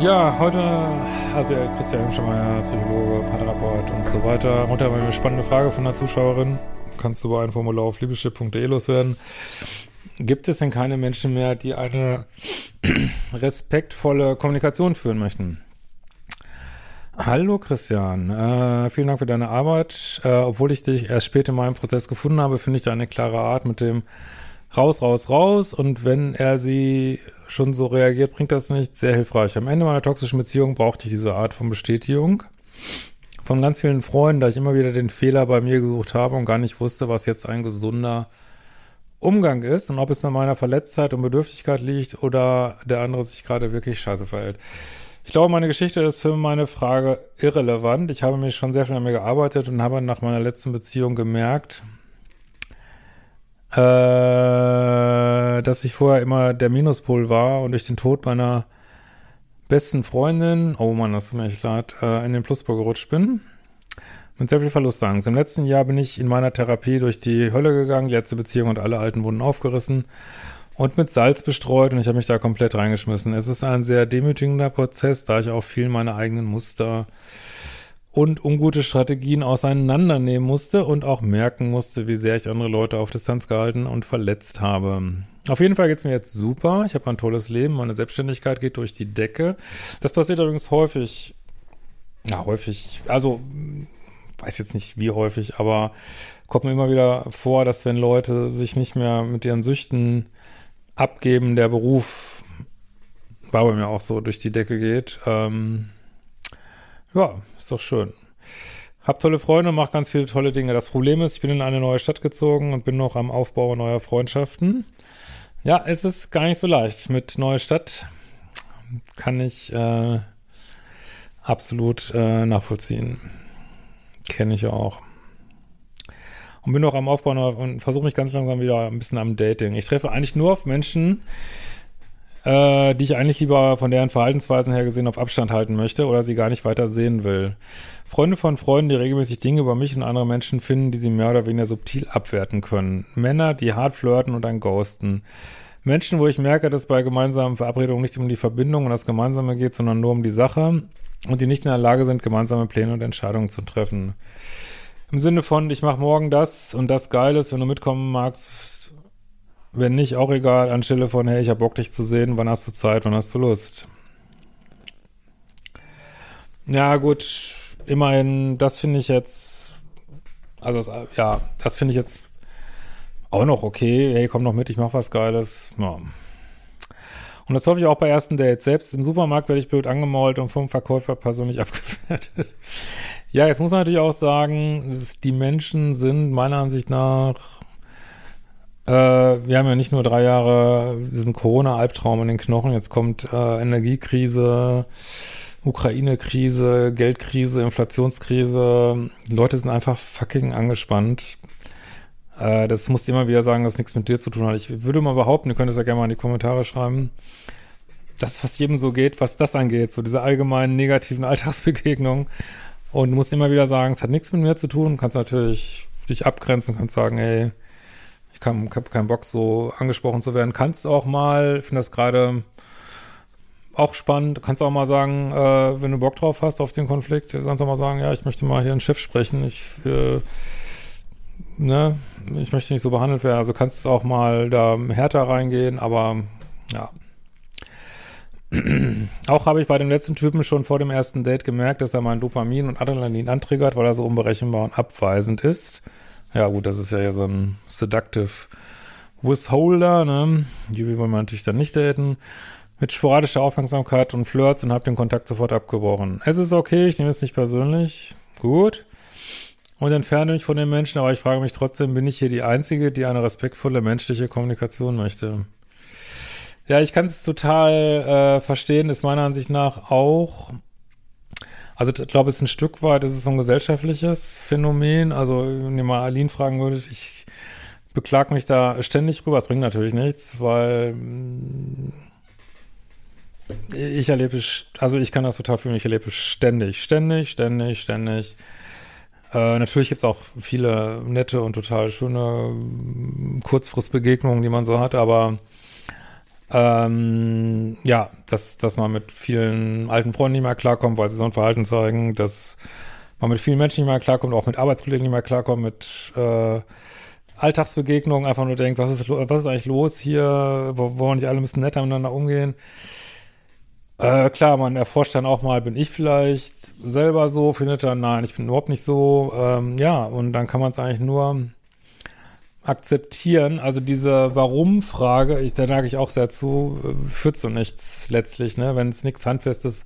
Ja, heute, also Christian Hemschemeyer, Psychologe, Paartherapeut und so weiter. Heute haben wir eine spannende Frage von einer Zuschauerin. Kannst du über ein Formular auf liebeschip.de loswerden. Gibt es denn keine Menschen mehr, die eine respektvolle Kommunikation führen möchten? Hallo Christian, äh, vielen Dank für deine Arbeit. Äh, obwohl ich dich erst spät in meinem Prozess gefunden habe, finde ich deine klare Art mit dem raus, raus, raus. Und wenn er sie schon so reagiert, bringt das nicht. Sehr hilfreich. Am Ende meiner toxischen Beziehung brauchte ich diese Art von Bestätigung von ganz vielen Freunden, da ich immer wieder den Fehler bei mir gesucht habe und gar nicht wusste, was jetzt ein gesunder Umgang ist und ob es an meiner Verletztheit und Bedürftigkeit liegt oder der andere sich gerade wirklich scheiße verhält. Ich glaube, meine Geschichte ist für meine Frage irrelevant. Ich habe mich schon sehr viel an mir gearbeitet und habe nach meiner letzten Beziehung gemerkt, äh, dass ich vorher immer der Minuspol war und durch den Tod meiner besten Freundin, oh Mann, das tut mir echt leid, äh, in den Pluspol gerutscht bin. Mit sehr viel Verlustangst. Im letzten Jahr bin ich in meiner Therapie durch die Hölle gegangen, die letzte Beziehung und alle alten Wunden aufgerissen und mit Salz bestreut und ich habe mich da komplett reingeschmissen. Es ist ein sehr demütigender Prozess, da ich auch viel meine eigenen Muster und ungute Strategien auseinandernehmen musste und auch merken musste, wie sehr ich andere Leute auf Distanz gehalten und verletzt habe. Auf jeden Fall geht's mir jetzt super. Ich habe ein tolles Leben. Meine Selbstständigkeit geht durch die Decke. Das passiert übrigens häufig. Ja, häufig. Also, weiß jetzt nicht wie häufig, aber kommt mir immer wieder vor, dass wenn Leute sich nicht mehr mit ihren Süchten abgeben, der Beruf war bei mir auch so durch die Decke geht. Ähm, ja, ist doch schön. Hab tolle Freunde und mach ganz viele tolle Dinge. Das Problem ist, ich bin in eine neue Stadt gezogen und bin noch am Aufbau neuer Freundschaften. Ja, es ist gar nicht so leicht. Mit neue Stadt kann ich äh, absolut äh, nachvollziehen. Kenne ich auch. Und bin noch am Aufbau und versuche mich ganz langsam wieder ein bisschen am Dating. Ich treffe eigentlich nur auf Menschen, äh, die ich eigentlich lieber von deren Verhaltensweisen her gesehen auf Abstand halten möchte oder sie gar nicht weiter sehen will. Freunde von Freunden, die regelmäßig Dinge über mich und andere Menschen finden, die sie mehr oder weniger subtil abwerten können. Männer, die hart flirten und dann ghosten. Menschen, wo ich merke, dass bei gemeinsamen Verabredungen nicht um die Verbindung und das Gemeinsame geht, sondern nur um die Sache und die nicht in der Lage sind, gemeinsame Pläne und Entscheidungen zu treffen. Im Sinne von, ich mache morgen das und das Geiles, wenn du mitkommen magst, wenn nicht, auch egal, anstelle von, hey, ich hab Bock, dich zu sehen, wann hast du Zeit, wann hast du Lust? Ja, gut, immerhin, das finde ich jetzt, also, das, ja, das finde ich jetzt auch noch okay. Hey, komm noch mit, ich mach was Geiles. Ja. Und das hoffe ich auch bei ersten Dates. Selbst im Supermarkt werde ich blöd angemault und vom Verkäufer persönlich abgewertet. ja, jetzt muss man natürlich auch sagen, die Menschen sind meiner Ansicht nach äh, wir haben ja nicht nur drei Jahre diesen Corona-Albtraum in den Knochen, jetzt kommt äh, Energiekrise, Ukraine-Krise, Geldkrise, Inflationskrise. Die Leute sind einfach fucking angespannt. Äh, das musst du immer wieder sagen, dass nichts mit dir zu tun hat. Ich würde mal behaupten, ihr könnt es ja gerne mal in die Kommentare schreiben, dass fast jedem so geht, was das angeht, so diese allgemeinen negativen Alltagsbegegnungen. Und du musst immer wieder sagen, es hat nichts mit mir zu tun. Kannst natürlich dich abgrenzen, kannst sagen, ey, ich habe keinen Bock, so angesprochen zu werden. Kannst auch mal, ich finde das gerade auch spannend, kannst auch mal sagen, äh, wenn du Bock drauf hast auf den Konflikt, kannst auch mal sagen, ja, ich möchte mal hier ein Schiff sprechen, ich, äh, ne, ich möchte nicht so behandelt werden. Also kannst du auch mal da härter reingehen, aber ja. auch habe ich bei dem letzten Typen schon vor dem ersten Date gemerkt, dass er mein Dopamin und Adrenalin antriggert, weil er so unberechenbar und abweisend ist. Ja, gut, das ist ja so ein Seductive Withholder, ne? Die will man natürlich dann nicht daten. Mit sporadischer Aufmerksamkeit und Flirts und habe den Kontakt sofort abgebrochen. Es ist okay, ich nehme es nicht persönlich. Gut. Und entferne mich von den Menschen, aber ich frage mich trotzdem, bin ich hier die Einzige, die eine respektvolle menschliche Kommunikation möchte? Ja, ich kann es total äh, verstehen, ist meiner Ansicht nach auch. Also ich glaube, es ist ein Stück weit, es ist so ein gesellschaftliches Phänomen. Also, wenn ihr mal Aline fragen würdet, ich beklag mich da ständig rüber. Es bringt natürlich nichts, weil mm, ich erlebe, also ich kann das total fühlen, ich erlebe ständig, ständig, ständig, ständig. Äh, natürlich gibt's auch viele nette und total schöne mm, Kurzfristbegegnungen, die man so hat, aber ähm, ja, dass, dass man mit vielen alten Freunden nicht mehr klarkommt, weil sie so ein Verhalten zeigen, dass man mit vielen Menschen nicht mehr klarkommt, auch mit Arbeitskollegen nicht mehr klarkommt, mit äh, Alltagsbegegnungen einfach nur denkt, was ist, was ist eigentlich los hier, wo, wo nicht alle müssen netter miteinander umgehen. Äh, klar, man erforscht dann auch mal, bin ich vielleicht selber so, findet dann, nein, ich bin überhaupt nicht so. Ähm, ja, und dann kann man es eigentlich nur akzeptieren. Also diese Warum-Frage, ich, da neige ich auch sehr zu, führt zu nichts letztlich, ne? Wenn es nichts Handfestes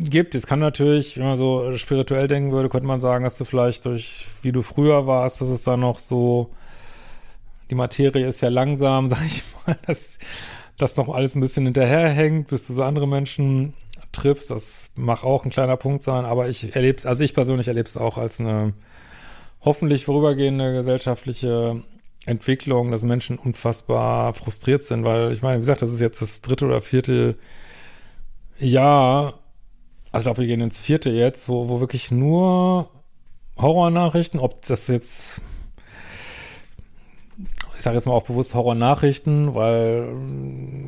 gibt. Es kann natürlich, wenn man so spirituell denken würde, könnte man sagen, dass du vielleicht durch, wie du früher warst, dass es da noch so, die Materie ist ja langsam, sag ich mal, dass das noch alles ein bisschen hinterherhängt, bis du so andere Menschen triffst. Das mag auch ein kleiner Punkt sein, aber ich erlebe es, also ich persönlich erlebe es auch als eine hoffentlich vorübergehende gesellschaftliche Entwicklung, dass Menschen unfassbar frustriert sind, weil ich meine, wie gesagt, das ist jetzt das dritte oder vierte Jahr, also ich glaube, wir gehen ins vierte jetzt, wo, wo wirklich nur Horrornachrichten, ob das jetzt, ich sage jetzt mal auch bewusst Horrornachrichten, weil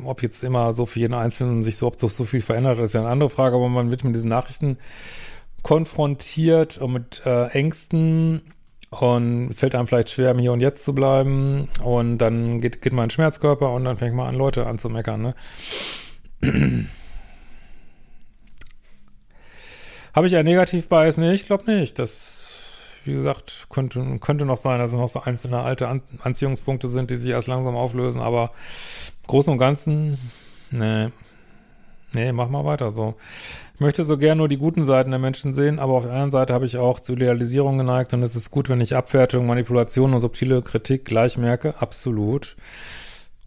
ob jetzt immer so für jeden Einzelnen sich so, ob so, so viel verändert, ist ja eine andere Frage, aber man wird mit diesen Nachrichten konfrontiert und mit äh, Ängsten und fällt einem vielleicht schwer, im Hier und Jetzt zu bleiben. Und dann geht, geht man in den Schmerzkörper und dann fängt man an, Leute anzumeckern. Ne? Habe ich einen Negativ-Bias? Nee, ich glaube nicht. Das, wie gesagt, könnte, könnte noch sein, dass es noch so einzelne alte An Anziehungspunkte sind, die sich erst langsam auflösen. Aber im Großen und Ganzen, nee. Nee, mach mal weiter so möchte so gern nur die guten Seiten der Menschen sehen, aber auf der anderen Seite habe ich auch zu Idealisierung geneigt und es ist gut, wenn ich Abwertung, Manipulation und subtile Kritik gleich merke. Absolut.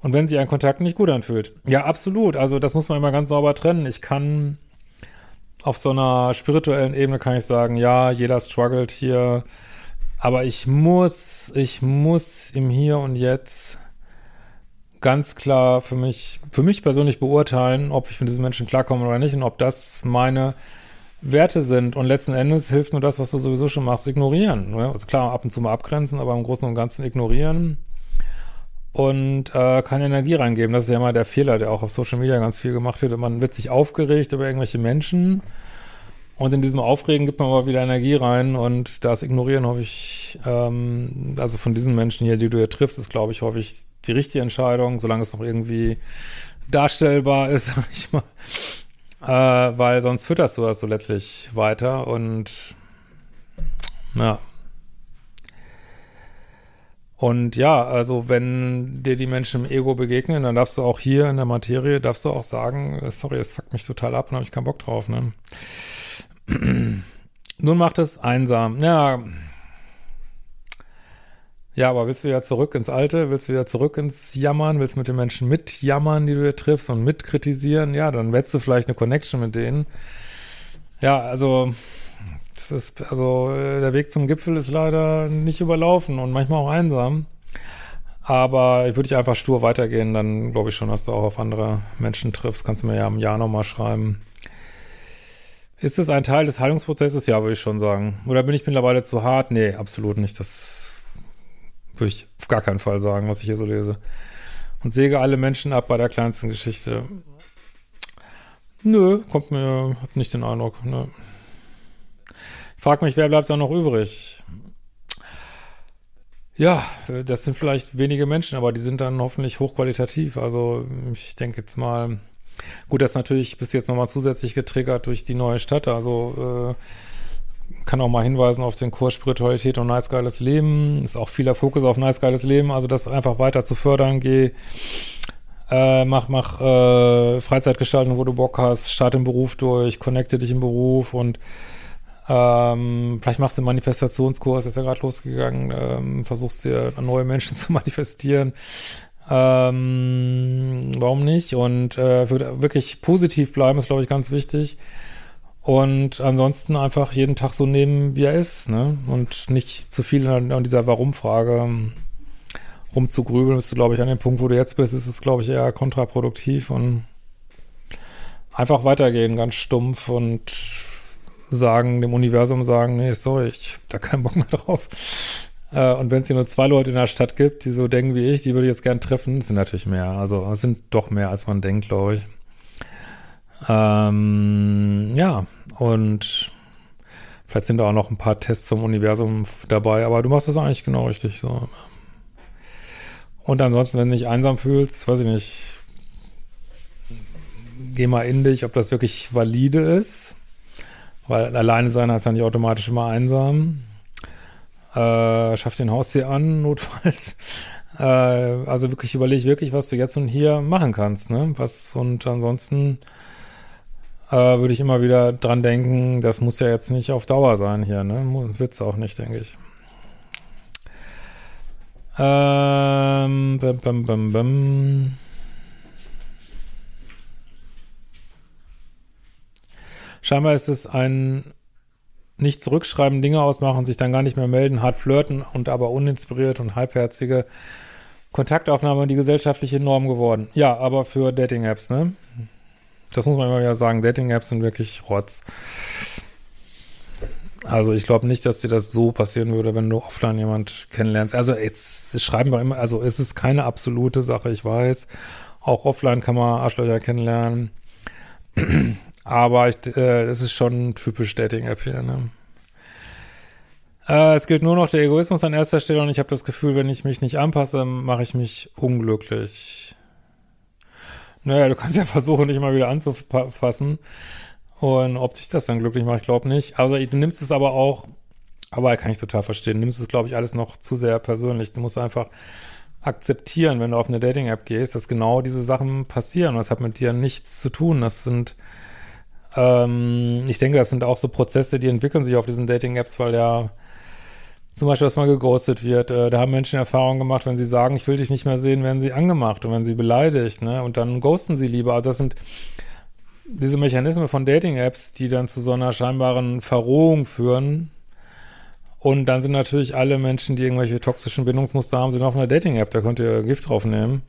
Und wenn sich ein Kontakt nicht gut anfühlt. Ja, absolut. Also das muss man immer ganz sauber trennen. Ich kann auf so einer spirituellen Ebene kann ich sagen, ja, jeder struggelt hier, aber ich muss, ich muss im Hier und Jetzt ganz klar für mich, für mich persönlich beurteilen, ob ich mit diesen Menschen klarkomme oder nicht und ob das meine Werte sind. Und letzten Endes hilft nur das, was du sowieso schon machst, ignorieren. Ne? Also klar, ab und zu mal abgrenzen, aber im Großen und Ganzen ignorieren und äh, keine Energie reingeben. Das ist ja immer der Fehler, der auch auf Social Media ganz viel gemacht wird. Man wird sich aufgeregt über irgendwelche Menschen und in diesem Aufregen gibt man aber wieder Energie rein und das Ignorieren hoffe ich, ähm, also von diesen Menschen hier, die du hier triffst, ist glaube ich häufig die richtige Entscheidung, solange es noch irgendwie darstellbar ist, sag ich mal. Äh, weil sonst fütterst du das so letztlich weiter und ja. Und ja, also wenn dir die Menschen im Ego begegnen, dann darfst du auch hier in der Materie, darfst du auch sagen, sorry, es fuckt mich total ab und habe ich keinen Bock drauf, ne? Nun macht es einsam. Ja, ja, aber willst du ja zurück ins Alte? Willst du ja zurück ins Jammern? Willst du mit den Menschen mitjammern, die du hier triffst und mitkritisieren? Ja, dann wetzt du vielleicht eine Connection mit denen. Ja, also, das ist, also, der Weg zum Gipfel ist leider nicht überlaufen und manchmal auch einsam. Aber ich würde dich einfach stur weitergehen, dann glaube ich schon, dass du auch auf andere Menschen triffst. Kannst du mir ja im Jahr nochmal schreiben. Ist es ein Teil des Heilungsprozesses? Ja, würde ich schon sagen. Oder bin ich mittlerweile zu hart? Nee, absolut nicht. Das würde ich auf gar keinen Fall sagen, was ich hier so lese. Und säge alle Menschen ab bei der kleinsten Geschichte. Nö, kommt mir, hab nicht den Eindruck. Nö. Ich frag mich, wer bleibt da noch übrig? Ja, das sind vielleicht wenige Menschen, aber die sind dann hoffentlich hochqualitativ. Also ich denke jetzt mal, gut, das natürlich bis jetzt nochmal zusätzlich getriggert durch die neue Stadt. Also äh, kann auch mal hinweisen auf den Kurs Spiritualität und nice geiles Leben. Ist auch vieler Fokus auf nice geiles Leben, also das einfach weiter zu fördern. Geh, äh, mach, mach äh, Freizeitgestaltung, wo du Bock hast, starte im Beruf durch, connecte dich im Beruf und ähm, vielleicht machst du einen Manifestationskurs, ist ja gerade losgegangen, ähm, versuchst dir neue Menschen zu manifestieren. Ähm, warum nicht? Und äh, wirklich positiv bleiben ist, glaube ich, ganz wichtig. Und ansonsten einfach jeden Tag so nehmen, wie er ist, ne? Und nicht zu viel an, dieser Warum-Frage ähm, rumzugrübeln, bist du, glaube ich, an dem Punkt, wo du jetzt bist, ist es, glaube ich, eher kontraproduktiv und einfach weitergehen, ganz stumpf und sagen, dem Universum sagen, nee, sorry, ich hab da keinen Bock mehr drauf. Äh, und wenn es hier nur zwei Leute in der Stadt gibt, die so denken wie ich, die würde ich jetzt gern treffen, sind natürlich mehr. Also es sind doch mehr, als man denkt, glaube ich. Ähm, ja, und vielleicht sind da auch noch ein paar Tests zum Universum dabei, aber du machst das eigentlich genau richtig so. Und ansonsten, wenn du dich einsam fühlst, weiß ich nicht, geh mal in dich, ob das wirklich valide ist. Weil alleine sein heißt ja nicht automatisch immer einsam. Äh, schaff den Haustier an, notfalls. Äh, also wirklich überleg wirklich, was du jetzt und hier machen kannst, ne? Was und ansonsten äh, würde ich immer wieder dran denken, das muss ja jetzt nicht auf Dauer sein hier, ne? Wird's auch nicht, denke ich. Ähm, bam, bam, bam, bam. Scheinbar ist es ein nicht zurückschreiben, Dinge ausmachen, sich dann gar nicht mehr melden, hart flirten und aber uninspiriert und halbherzige Kontaktaufnahme die gesellschaftliche Norm geworden. Ja, aber für Dating-Apps, ne? Das muss man immer wieder sagen. Dating-Apps sind wirklich Rotz. Also ich glaube nicht, dass dir das so passieren würde, wenn du offline jemand kennenlernst. Also jetzt schreiben wir immer, also es ist keine absolute Sache, ich weiß. Auch offline kann man Arschlöcher kennenlernen. Aber ich, äh, das ist schon typisch Dating-App hier, ne? Äh, es gilt nur noch der Egoismus an erster Stelle und ich habe das Gefühl, wenn ich mich nicht anpasse, mache ich mich unglücklich. Naja, du kannst ja versuchen, dich mal wieder anzufassen. Und ob sich das dann glücklich macht, ich glaube nicht. Also du nimmst es aber auch, aber kann ich total verstehen, nimmst es, glaube ich, alles noch zu sehr persönlich. Du musst einfach akzeptieren, wenn du auf eine Dating-App gehst, dass genau diese Sachen passieren. Das hat mit dir nichts zu tun. Das sind, ähm, ich denke, das sind auch so Prozesse, die entwickeln sich auf diesen Dating-Apps, weil ja zum Beispiel, dass mal geghostet wird. Äh, da haben Menschen Erfahrungen gemacht, wenn sie sagen, ich will dich nicht mehr sehen, werden sie angemacht und wenn sie beleidigt, ne? Und dann ghosten sie lieber. Also das sind diese Mechanismen von Dating-Apps, die dann zu so einer scheinbaren Verrohung führen. Und dann sind natürlich alle Menschen, die irgendwelche toxischen Bindungsmuster haben, sind auf einer Dating-App. Da könnt ihr Gift draufnehmen.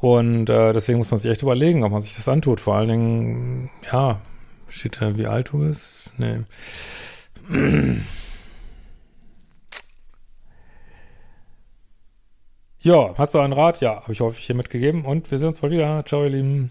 Und äh, deswegen muss man sich echt überlegen, ob man sich das antut. Vor allen Dingen, ja, steht da, wie alt du bist? Nee. Ja, hast du einen Rat? Ja, habe ich häufig hier mitgegeben und wir sehen uns bald wieder. Ciao, ihr Lieben.